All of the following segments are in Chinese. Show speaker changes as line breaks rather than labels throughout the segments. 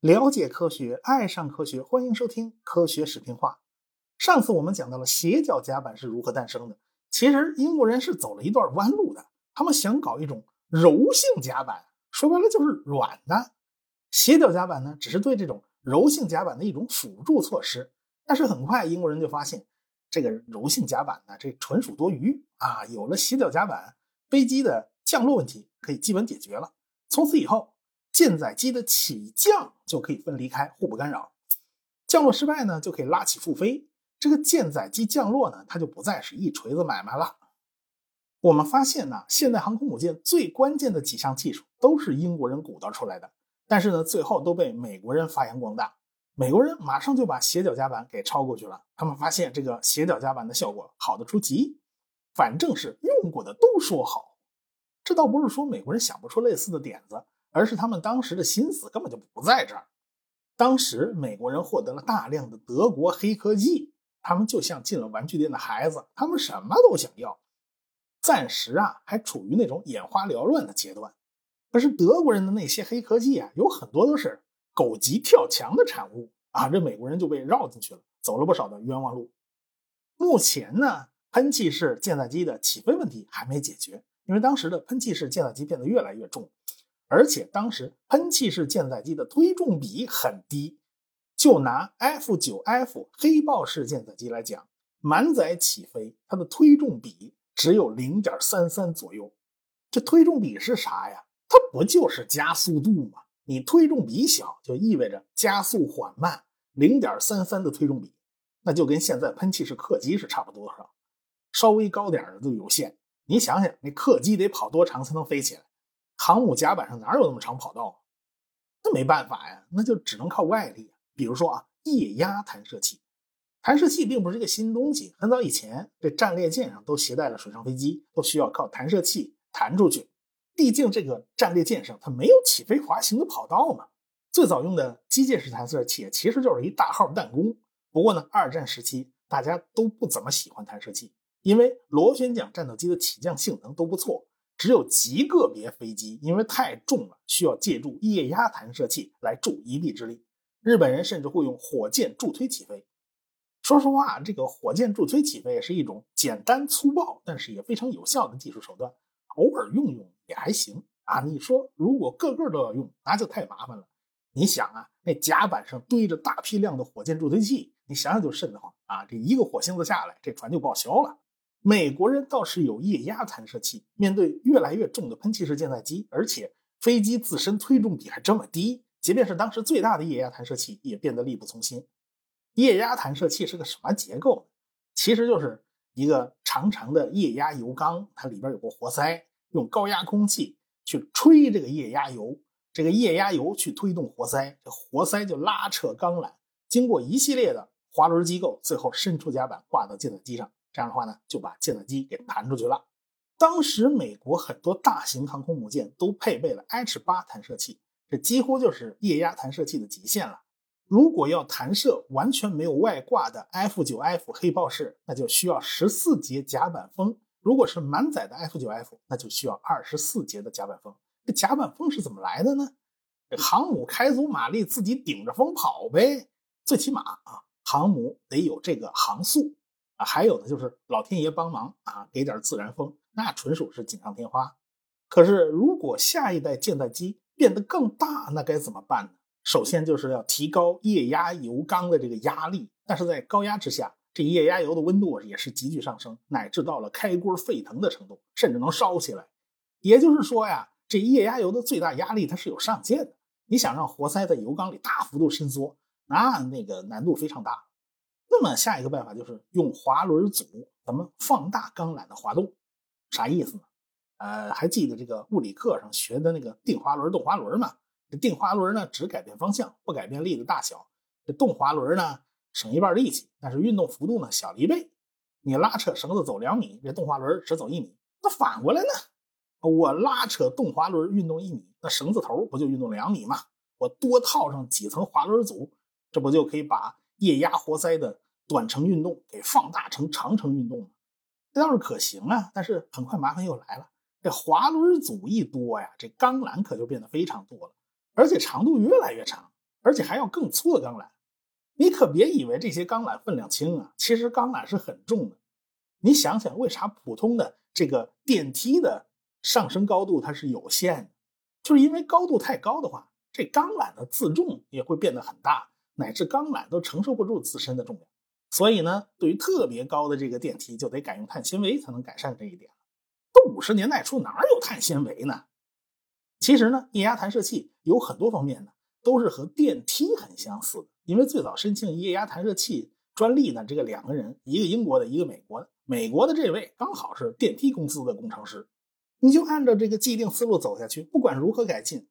了解科学，爱上科学，欢迎收听《科学视频化》。上次我们讲到了斜角甲板是如何诞生的。其实英国人是走了一段弯路的，他们想搞一种柔性甲板，说白了就是软的。斜角甲板呢，只是对这种柔性甲板的一种辅助措施。但是很快英国人就发现，这个柔性甲板呢，这纯属多余啊！有了斜角甲板，飞机的降落问题可以基本解决了。从此以后，舰载机的起降就可以分离开，互不干扰。降落失败呢，就可以拉起复飞。这个舰载机降落呢，它就不再是一锤子买卖了。我们发现呢，现代航空母舰最关键的几项技术都是英国人鼓捣出来的，但是呢，最后都被美国人发扬光大。美国人马上就把斜角甲板给超过去了。他们发现这个斜角甲板的效果好的出奇，反正是用过的都说好。这倒不是说美国人想不出类似的点子，而是他们当时的心思根本就不在这儿。当时美国人获得了大量的德国黑科技。他们就像进了玩具店的孩子，他们什么都想要，暂时啊还处于那种眼花缭乱的阶段。可是德国人的那些黑科技啊，有很多都是狗急跳墙的产物啊，这美国人就被绕进去了，走了不少的冤枉路。目前呢，喷气式舰载机的起飞问题还没解决，因为当时的喷气式舰载机变得越来越重，而且当时喷气式舰载机的推重比很低。就拿 F9F 黑豹式舰载机来讲，满载起飞，它的推重比只有零点三三左右。这推重比是啥呀？它不就是加速度吗？你推重比小，就意味着加速缓慢。零点三三的推重比，那就跟现在喷气式客机是差不多少，稍微高点的都有限。你想想，那客机得跑多长才能飞起来？航母甲板上哪有那么长跑道？那没办法呀，那就只能靠外力。比如说啊，液压弹射器，弹射器并不是一个新东西，很早以前这战列舰上都携带了水上飞机，都需要靠弹射器弹出去。毕竟这个战列舰上它没有起飞滑行的跑道嘛。最早用的机械式弹射器其实就是一大号弹弓。不过呢，二战时期大家都不怎么喜欢弹射器，因为螺旋桨战斗机的起降性能都不错，只有极个别飞机因为太重了，需要借助液压弹射器来助一臂之力。日本人甚至会用火箭助推起飞。说实话，这个火箭助推起飞是一种简单粗暴，但是也非常有效的技术手段。偶尔用用也还行啊。你说，如果个个都要用，那就太麻烦了。你想啊，那甲板上堆着大批量的火箭助推器，你想想就瘆得慌啊。这一个火星子下来，这船就报销了。美国人倒是有液压弹射器，面对越来越重的喷气式舰载机，而且飞机自身推重比还这么低。即便是当时最大的液压弹射器，也变得力不从心。液压弹射器是个什么结构？其实就是一个长长的液压油缸，它里边有个活塞，用高压空气去吹这个液压油，这个液压油去推动活塞，这活塞就拉扯钢缆，经过一系列的滑轮机构，最后伸出甲板挂到舰载机上。这样的话呢，就把舰载机给弹出去了。当时美国很多大型航空母舰都配备了 H 八弹射器。这几乎就是液压弹射器的极限了。如果要弹射完全没有外挂的 F9F 黑豹式，那就需要十四节甲板风；如果是满载的 F9F，那就需要二十四节的甲板风。这甲板风是怎么来的呢？这航母开足马力，自己顶着风跑呗。最起码啊，航母得有这个航速啊，还有的就是老天爷帮忙啊，给点自然风，那纯属是锦上添花。可是如果下一代舰载机，变得更大，那该怎么办呢？首先就是要提高液压油缸的这个压力，但是在高压之下，这液压油的温度也是急剧上升，乃至到了开锅沸腾的程度，甚至能烧起来。也就是说呀，这液压油的最大压力它是有上限的。你想让活塞在油缸里大幅度伸缩，那那个难度非常大。那么下一个办法就是用滑轮组，咱们放大钢缆的滑动，啥意思呢？呃，还记得这个物理课上学的那个定滑轮、动滑轮吗？这定滑轮呢，只改变方向，不改变力的大小；这动滑轮呢，省一半力气，但是运动幅度呢小了一倍。你拉扯绳子走两米，这动滑轮只走一米。那反过来呢？我拉扯动滑轮运动一米，那绳子头不就运动两米吗？我多套上几层滑轮组，这不就可以把液压活塞的短程运动给放大成长程运动吗？这倒是可行啊，但是很快麻烦又来了。这滑轮组一多呀，这钢缆可就变得非常多了，而且长度越来越长，而且还要更粗的钢缆。你可别以为这些钢缆分量轻啊，其实钢缆是很重的。你想想，为啥普通的这个电梯的上升高度它是有限的？就是因为高度太高的话，这钢缆的自重也会变得很大，乃至钢缆都承受不住自身的重量。所以呢，对于特别高的这个电梯，就得改用碳纤维才能改善这一点。都五十年代初，哪有碳纤维呢？其实呢，液压弹射器有很多方面呢，都是和电梯很相似的。因为最早申请液压弹射器专利呢，这个两个人，一个英国的，一个美国的。美国的这位刚好是电梯公司的工程师。你就按照这个既定思路走下去，不管如何改进，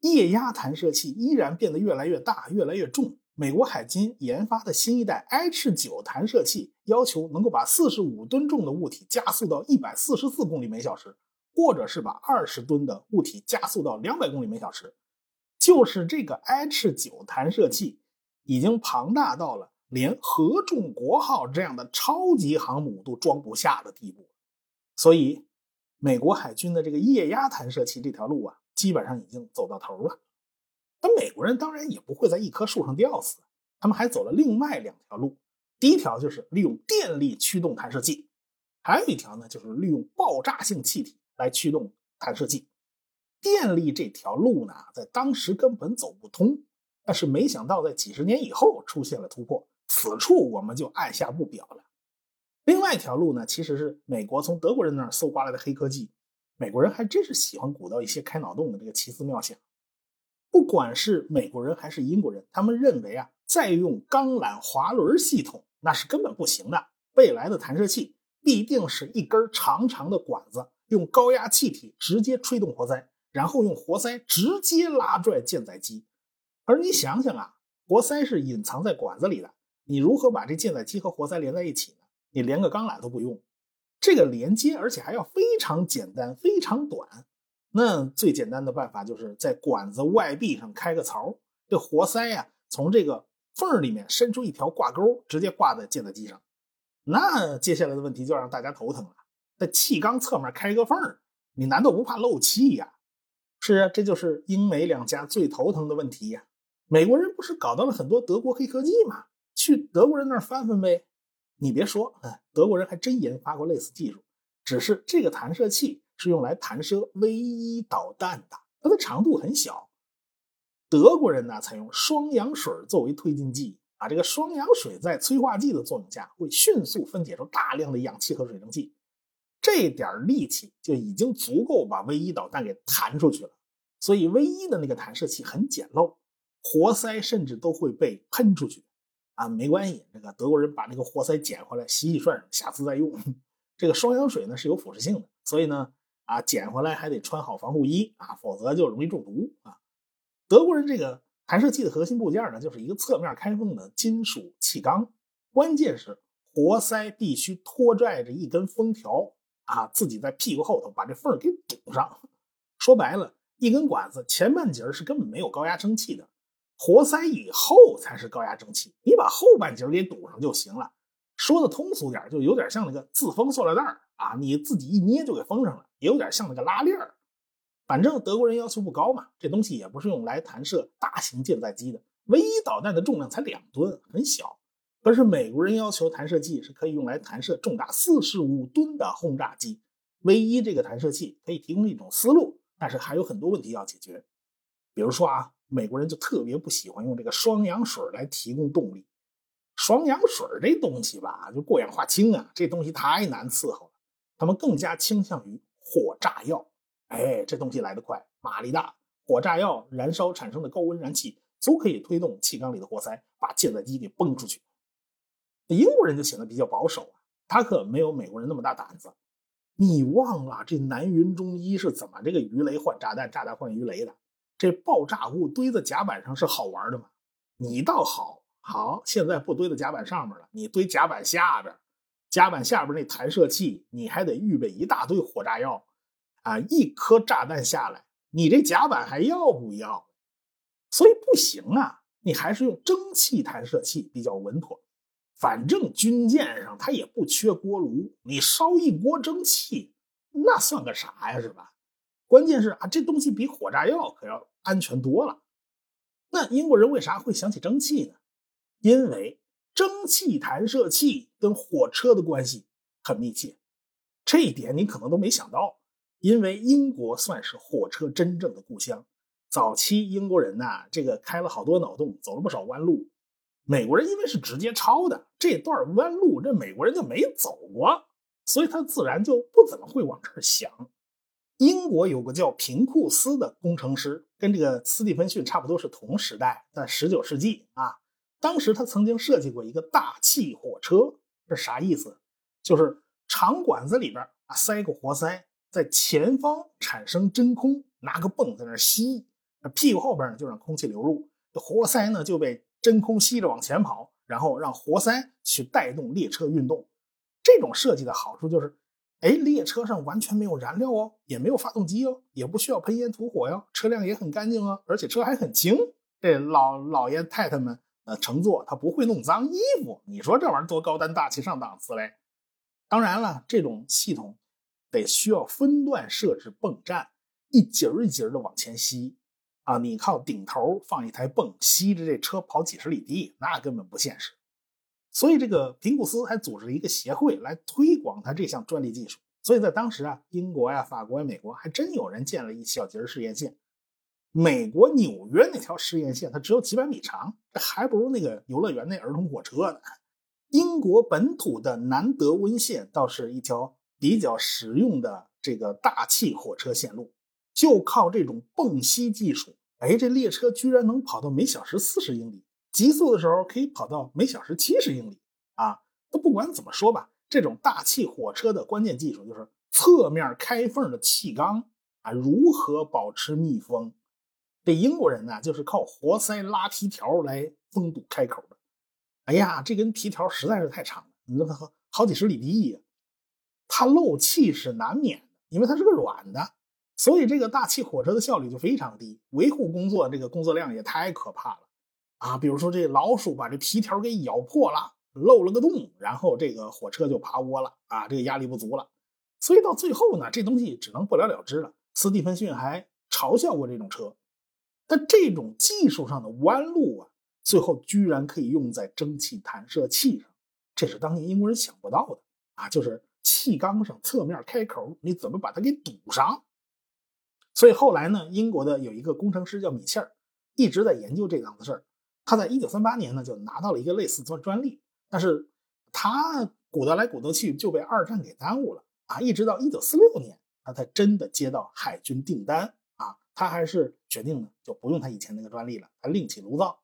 液压弹射器依然变得越来越大、越来越重。美国海军研发的新一代 H 九弹射器要求能够把四十五吨重的物体加速到一百四十四公里每小时，或者是把二十吨的物体加速到两百公里每小时。就是这个 H 九弹射器已经庞大到了连合众国号这样的超级航母都装不下的地步，所以美国海军的这个液压弹射器这条路啊，基本上已经走到头了。那美国人当然也不会在一棵树上吊死，他们还走了另外两条路。第一条就是利用电力驱动弹射器，还有一条呢就是利用爆炸性气体来驱动弹射器。电力这条路呢，在当时根本走不通，但是没想到在几十年以后出现了突破，此处我们就按下不表了。另外一条路呢，其实是美国从德国人那儿搜刮来的黑科技。美国人还真是喜欢鼓捣一些开脑洞的这个奇思妙想。不管是美国人还是英国人，他们认为啊，再用钢缆滑轮系统那是根本不行的。未来的弹射器必定是一根长长的管子，用高压气体直接吹动活塞，然后用活塞直接拉拽舰载机。而你想想啊，活塞是隐藏在管子里的，你如何把这舰载机和活塞连在一起呢？你连个钢缆都不用，这个连接而且还要非常简单、非常短。那最简单的办法就是在管子外壁上开个槽，这活塞呀从这个缝里面伸出一条挂钩，直接挂在舰载机上。那接下来的问题就让大家头疼了：在气缸侧面开个缝，你难道不怕漏气呀？是啊，这就是英美两家最头疼的问题呀。美国人不是搞到了很多德国黑科技吗？去德国人那儿翻翻呗。你别说，德国人还真研发过类似技术，只是这个弹射器。是用来弹射 V 一导弹的，它的长度很小。德国人呢，采用双氧水作为推进剂，啊，这个双氧水在催化剂的作用下，会迅速分解出大量的氧气和水蒸气，这点力气就已经足够把 V 一导弹给弹出去了。所以 V 一的那个弹射器很简陋，活塞甚至都会被喷出去。啊，没关系，这个德国人把那个活塞捡回来洗洗涮涮，下次再用。这个双氧水呢是有腐蚀性的，所以呢。啊，捡回来还得穿好防护衣啊，否则就容易中毒啊。德国人这个弹射器的核心部件呢，就是一个侧面开缝的金属气缸，关键是活塞必须拖拽着一根封条啊，自己在屁股后头把这缝给堵上。说白了，一根管子前半截是根本没有高压蒸汽的，活塞以后才是高压蒸汽，你把后半截给堵上就行了。说的通俗点，就有点像那个自封塑料袋儿啊，你自己一捏就给封上了。也有点像那个拉链儿，反正德国人要求不高嘛，这东西也不是用来弹射大型舰载机的。唯一导弹的重量才两吨，很小。可是美国人要求弹射器是可以用来弹射重达四十五吨的轰炸机。唯一这个弹射器可以提供一种思路，但是还有很多问题要解决。比如说啊，美国人就特别不喜欢用这个双氧水来提供动力。双氧水这东西吧，就过氧化氢啊，这东西太难伺候。他们更加倾向于。火炸药，哎，这东西来得快，马力大。火炸药燃烧产生的高温燃气，足可以推动气缸里的活塞，把舰载机给崩出去。英国人就显得比较保守啊，他可没有美国人那么大胆子。你忘了这南云中一是怎么这个鱼雷换炸弹，炸弹换鱼雷的？这爆炸物堆在甲板上是好玩的吗？你倒好，好，现在不堆在甲板上面了，你堆甲板下边。甲板下边那弹射器，你还得预备一大堆火炸药，啊，一颗炸弹下来，你这甲板还要不要？所以不行啊，你还是用蒸汽弹射器比较稳妥。反正军舰上它也不缺锅炉，你烧一锅蒸汽，那算个啥呀，是吧？关键是啊，这东西比火炸药可要安全多了。那英国人为啥会想起蒸汽呢？因为蒸汽弹射器跟火车的关系很密切，这一点你可能都没想到。因为英国算是火车真正的故乡，早期英国人呐，这个开了好多脑洞，走了不少弯路。美国人因为是直接抄的这段弯路，这美国人就没走过，所以他自然就不怎么会往这儿想。英国有个叫平库斯的工程师，跟这个斯蒂芬逊差不多是同时代，在十九世纪啊，当时他曾经设计过一个大气火车，这啥意思？就是长管子里边啊塞个活塞。在前方产生真空，拿个泵在那吸，那屁股后边呢就让空气流入，活塞呢就被真空吸着往前跑，然后让活塞去带动列车运动。这种设计的好处就是，哎，列车上完全没有燃料哦，也没有发动机哦，也不需要喷烟吐火哟，车辆也很干净哦，而且车还很轻。这老老爷太太们呃乘坐，他不会弄脏衣服。你说这玩意儿多高端大气上档次嘞？当然了，这种系统。得需要分段设置泵站，一节儿一节儿的往前吸，啊，你靠顶头放一台泵吸着这车跑几十里地，那根本不现实。所以这个平古斯还组织了一个协会来推广他这项专利技术。所以在当时啊，英国呀、法国呀、美国还真有人建了一小节试验线。美国纽约那条试验线它只有几百米长，这还不如那个游乐园那儿童火车呢。英国本土的南德温线倒是一条。比较实用的这个大气火车线路，就靠这种泵吸技术，哎，这列车居然能跑到每小时四十英里，极速的时候可以跑到每小时七十英里啊！都不管怎么说吧，这种大气火车的关键技术就是侧面开缝的气缸啊，如何保持密封？这英国人呢，就是靠活塞拉皮条来封堵开口的。哎呀，这根皮条实在是太长了，你说它好几十里地呀！它漏气是难免的，因为它是个软的，所以这个大气火车的效率就非常低，维护工作这个工作量也太可怕了啊！比如说这老鼠把这皮条给咬破了，漏了个洞，然后这个火车就趴窝了啊，这个压力不足了，所以到最后呢，这东西只能不了了之了。斯蒂芬逊还嘲笑过这种车，但这种技术上的弯路啊，最后居然可以用在蒸汽弹射器上，这是当年英国人想不到的啊，就是。气缸上侧面开口，你怎么把它给堵上？所以后来呢，英国的有一个工程师叫米切尔，一直在研究这档子事儿。他在一九三八年呢就拿到了一个类似专专利，但是他鼓捣来鼓捣去就被二战给耽误了啊！一直到一九四六年，他才真的接到海军订单！他还是决定呢就不用他以前那个专利了，他另起炉灶。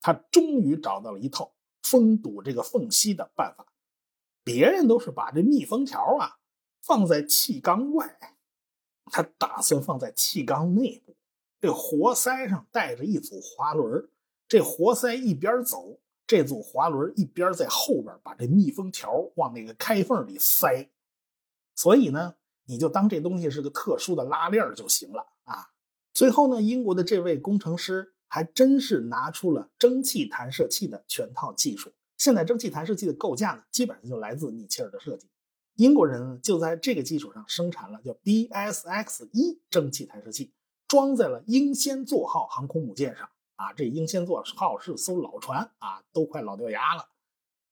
他终于找到了一套封堵这个缝隙的办法。别人都是把这密封条啊放在气缸外，他打算放在气缸内部。这活塞上带着一组滑轮，这活塞一边走，这组滑轮一边在后边把这密封条往那个开缝里塞。所以呢，你就当这东西是个特殊的拉链就行了啊。最后呢，英国的这位工程师还真是拿出了蒸汽弹射器的全套技术。现在蒸汽弹射器的构架呢，基本上就来自米切尔的设计。英国人就在这个基础上生产了叫 BSX 一蒸汽弹射器，装在了英仙座号航空母舰上。啊，这英仙座号是艘老船啊，都快老掉牙了。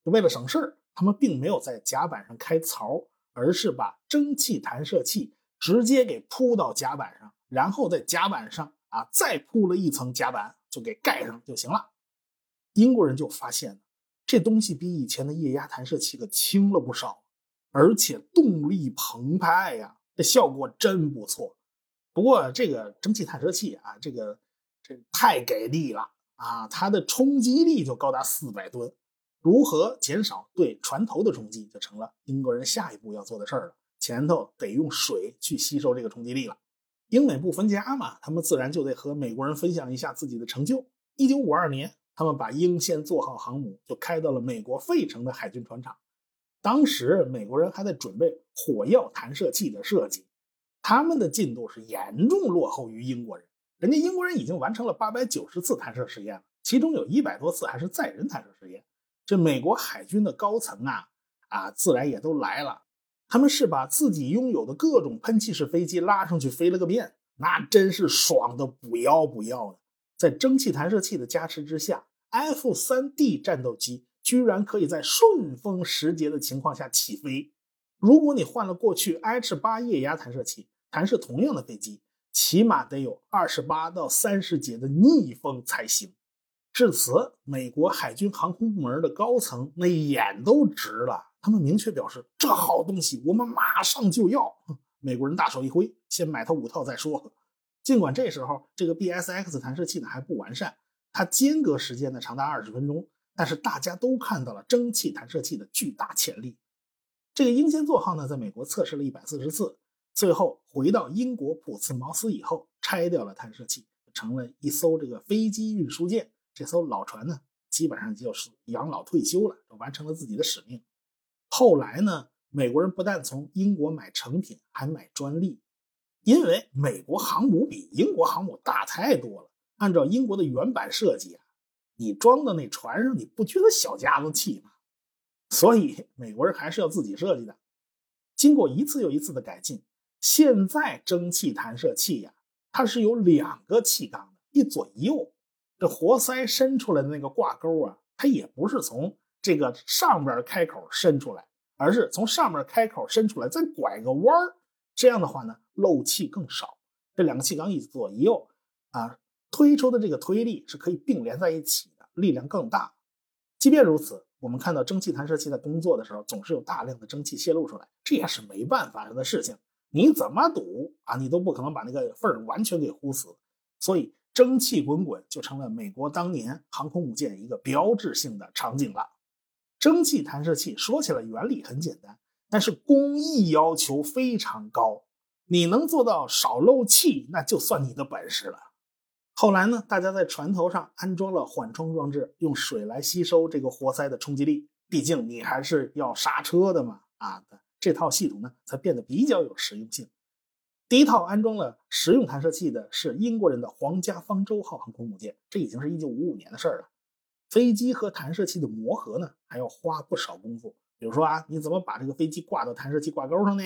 为了省事儿，他们并没有在甲板上开槽，而是把蒸汽弹射器直接给铺到甲板上，然后在甲板上啊再铺了一层甲板，就给盖上就行了。英国人就发现。这东西比以前的液压弹射器可轻了不少，而且动力澎湃呀，这效果真不错。不过这个蒸汽弹射器啊，这个这太给力了啊，它的冲击力就高达四百吨。如何减少对船头的冲击，就成了英国人下一步要做的事儿了。前头得用水去吸收这个冲击力了。英美不分家嘛，他们自然就得和美国人分享一下自己的成就。一九五二年。他们把英仙座号航母就开到了美国费城的海军船厂。当时美国人还在准备火药弹射器的设计，他们的进度是严重落后于英国人。人家英国人已经完成了八百九十次弹射实验了，其中有一百多次还是载人弹射实验。这美国海军的高层啊啊，自然也都来了。他们是把自己拥有的各种喷气式飞机拉上去飞了个遍，那真是爽的不要不要的。在蒸汽弹射器的加持之下，F-3D 战斗机居然可以在顺风时节的情况下起飞。如果你换了过去 H-8 液压弹射器，弹射同样的飞机，起码得有二十八到三十节的逆风才行。至此，美国海军航空部门的高层那眼都直了。他们明确表示，这好东西我们马上就要。美国人大手一挥，先买它五套再说。尽管这时候这个 BSX 弹射器呢还不完善，它间隔时间呢长达二十分钟，但是大家都看到了蒸汽弹射器的巨大潜力。这个英仙座号呢，在美国测试了一百四十次，最后回到英国普茨茅斯以后，拆掉了弹射器，成了一艘这个飞机运输舰。这艘老船呢，基本上就是养老退休了，完成了自己的使命。后来呢，美国人不但从英国买成品，还买专利，因为美国航母比英国航母大太多了。按照英国的原版设计啊，你装到那船上，你不觉得小家子气吗？所以美国人还是要自己设计的。经过一次又一次的改进，现在蒸汽弹射器呀，它是有两个气缸的，一左一右。这活塞伸出来的那个挂钩啊，它也不是从这个上边开口伸出来，而是从上面开口伸出来，再拐个弯儿。这样的话呢，漏气更少。这两个气缸一左一右啊，推出的这个推力是可以并联在一起的，力量更大。即便如此，我们看到蒸汽弹射器在工作的时候，总是有大量的蒸汽泄露出来，这也是没办法的事情。你怎么堵啊，你都不可能把那个缝儿完全给糊死。所以。蒸汽滚滚就成了美国当年航空母舰一个标志性的场景了。蒸汽弹射器说起来原理很简单，但是工艺要求非常高。你能做到少漏气，那就算你的本事了。后来呢，大家在船头上安装了缓冲装置，用水来吸收这个活塞的冲击力。毕竟你还是要刹车的嘛，啊，这套系统呢才变得比较有实用性。第一套安装了实用弹射器的是英国人的皇家方舟号航空母舰，这已经是一九五五年的事儿了。飞机和弹射器的磨合呢，还要花不少功夫。比如说啊，你怎么把这个飞机挂到弹射器挂钩上呢？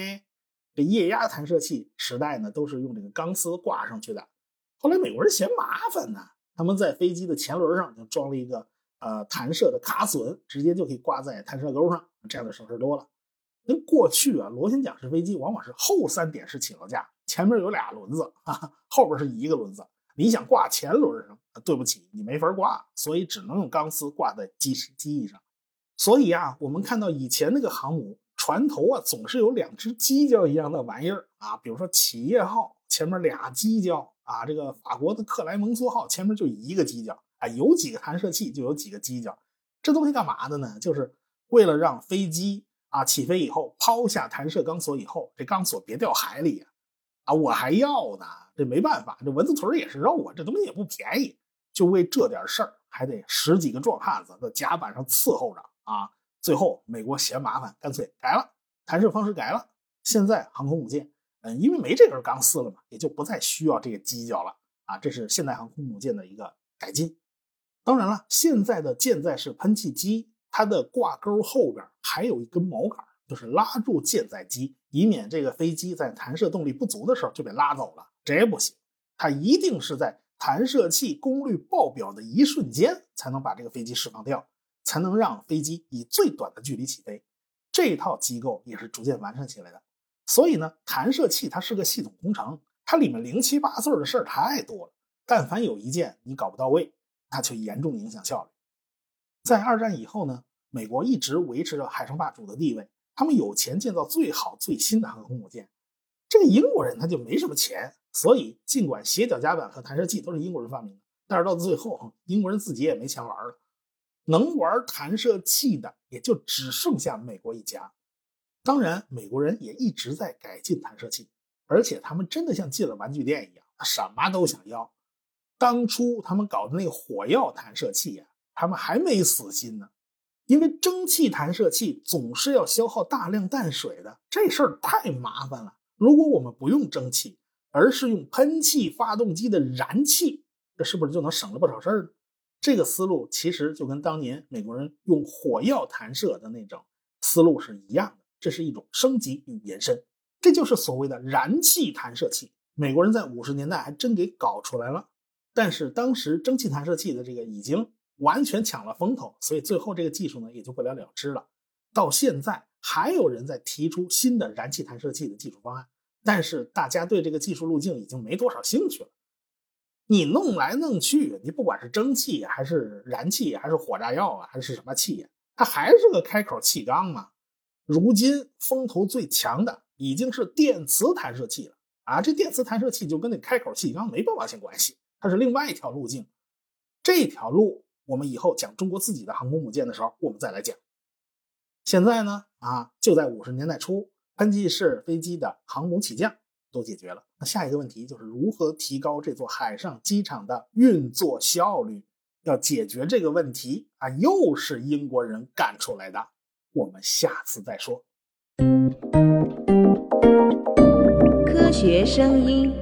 这液压弹射器时代呢，都是用这个钢丝挂上去的。后来美国人嫌麻烦呢，他们在飞机的前轮上就装了一个呃弹射的卡榫，直接就可以挂在弹射钩上，这样的省事多了。那过去啊，螺旋桨式飞机往往是后三点式起落架，前面有俩轮子，哈，后边是一个轮子。你想挂前轮上，对不起，你没法挂，所以只能用钢丝挂在机机翼上。所以啊，我们看到以前那个航母船头啊，总是有两只犄角一样的玩意儿啊，比如说企业号前面俩犄角啊，这个法国的克莱蒙梭号前面就一个犄角啊，有几个弹射器就有几个犄角。这东西干嘛的呢？就是为了让飞机。啊，起飞以后抛下弹射钢索以后，这钢索别掉海里呀！啊，我还要呢，这没办法，这蚊子腿也是肉啊，这东西也不便宜，就为这点事儿还得十几个壮汉子在甲板上伺候着啊。最后美国嫌麻烦，干脆改了弹射方式，改了。现在航空母舰，嗯，因为没这根钢丝了嘛，也就不再需要这个犄角了啊。这是现代航空母舰的一个改进。当然了，现在的舰载式喷气机。它的挂钩后边还有一根锚杆，就是拉住舰载机，以免这个飞机在弹射动力不足的时候就被拉走了。这也不行，它一定是在弹射器功率爆表的一瞬间才能把这个飞机释放掉，才能让飞机以最短的距离起飞。这套机构也是逐渐完善起来的。所以呢，弹射器它是个系统工程，它里面零七八碎的事儿太多了。但凡有一件你搞不到位，那就严重影响效率。在二战以后呢，美国一直维持着海上霸主的地位。他们有钱建造最好最新的航空母舰，这个英国人他就没什么钱。所以，尽管斜角甲板和弹射器都是英国人发明的，但是到最后，英国人自己也没钱玩了。能玩弹射器的也就只剩下美国一家。当然，美国人也一直在改进弹射器，而且他们真的像进了玩具店一样，什么都想要。当初他们搞的那火药弹射器呀。他们还没死心呢，因为蒸汽弹射器总是要消耗大量淡水的，这事儿太麻烦了。如果我们不用蒸汽，而是用喷气发动机的燃气，这是不是就能省了不少事儿呢？这个思路其实就跟当年美国人用火药弹射的那种思路是一样的，这是一种升级与延伸，这就是所谓的燃气弹射器。美国人在五十年代还真给搞出来了，但是当时蒸汽弹射器的这个已经完全抢了风头，所以最后这个技术呢也就不了了之了。到现在还有人在提出新的燃气弹射器的技术方案，但是大家对这个技术路径已经没多少兴趣了。你弄来弄去，你不管是蒸汽还是燃气还是火炸药啊，还是什么气，它还是个开口气缸嘛。如今风头最强的已经是电磁弹射器了啊！这电磁弹射器就跟那开口气缸没半毛钱关系，它是另外一条路径。这条路我们以后讲中国自己的航空母舰的时候，我们再来讲。现在呢，啊，就在五十年代初，喷气式飞机的航母起降。都解决了，那下一个问题就是如何提高这座海上机场的运作效率？要解决这个问题啊，又是英国人干出来的。我们下次再说。
科学声音。